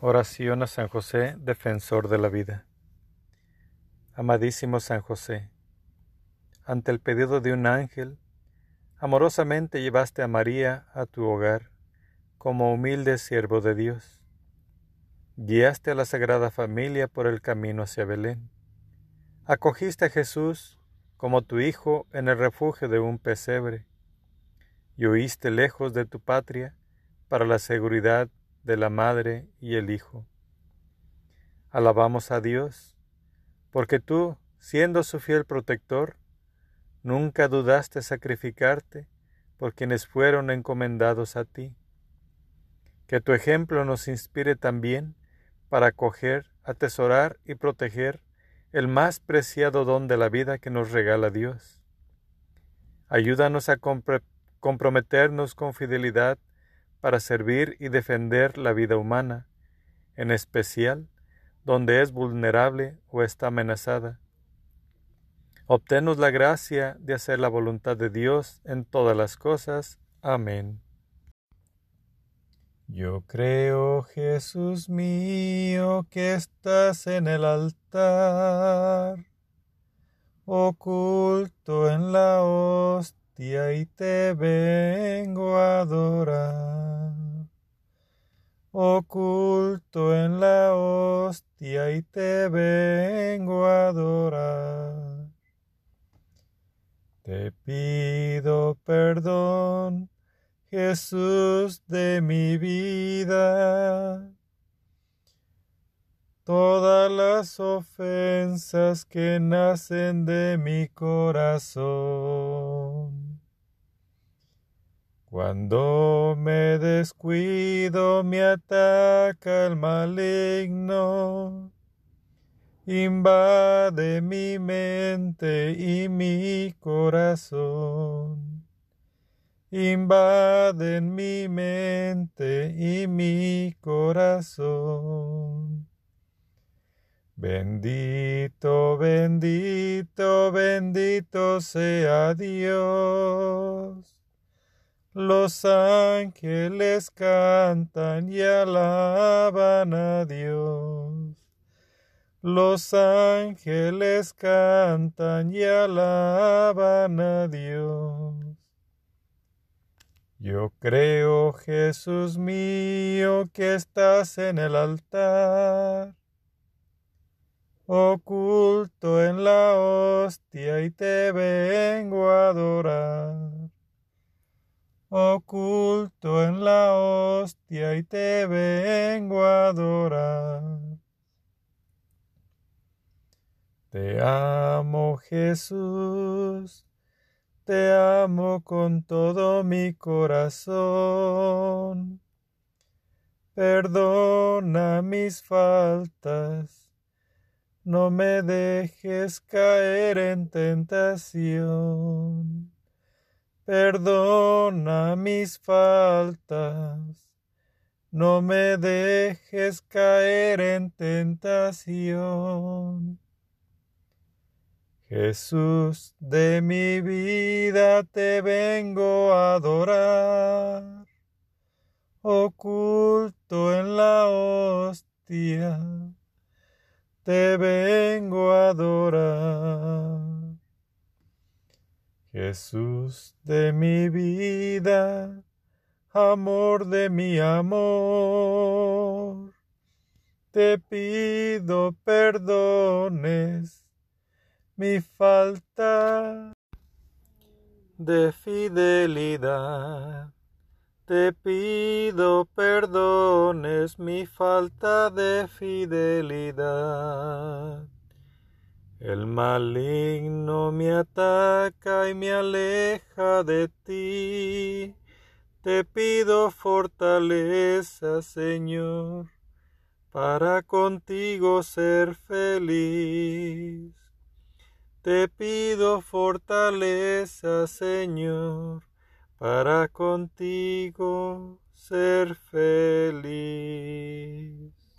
Oración a San José, defensor de la vida. Amadísimo San José, ante el pedido de un ángel, amorosamente llevaste a María a tu hogar como humilde siervo de Dios. Guiaste a la Sagrada Familia por el camino hacia Belén. Acogiste a Jesús como tu Hijo en el refugio de un pesebre, y huiste lejos de tu patria para la seguridad de la Madre y el Hijo. Alabamos a Dios, porque tú, siendo su fiel protector, nunca dudaste sacrificarte por quienes fueron encomendados a ti. Que tu ejemplo nos inspire también para acoger, atesorar y proteger el más preciado don de la vida que nos regala Dios. Ayúdanos a comprometernos con fidelidad para servir y defender la vida humana, en especial donde es vulnerable o está amenazada. Obtenos la gracia de hacer la voluntad de Dios en todas las cosas. Amén. Yo creo, Jesús mío, que estás en el altar, oculto en la hostia y te vengo a adorar. Oculto en la hostia y te vengo a adorar. Te pido perdón, Jesús de mi vida todas las ofensas que nacen de mi corazón. Cuando me descuido me ataca el maligno, invade mi mente y mi corazón. Invade mi mente y mi corazón. Bendito, bendito, bendito sea Dios los ángeles cantan y alaban a Dios. Los ángeles cantan y alaban a Dios. Yo creo, Jesús mío, que estás en el altar, oculto en la hostia y te vengo a adorar oculto en la hostia y te vengo a adorar. Te amo Jesús, te amo con todo mi corazón. Perdona mis faltas, no me dejes caer en tentación perdona mis faltas, no me dejes caer en tentación. Jesús de mi vida te vengo a adorar, oculto en la hostia, te vengo a adorar. Jesús de mi vida, amor de mi amor, te pido perdones mi falta de fidelidad. Te pido perdones mi falta de fidelidad. El maligno me ataca y me aleja de ti. Te pido fortaleza, Señor, para contigo ser feliz. Te pido fortaleza, Señor, para contigo ser feliz.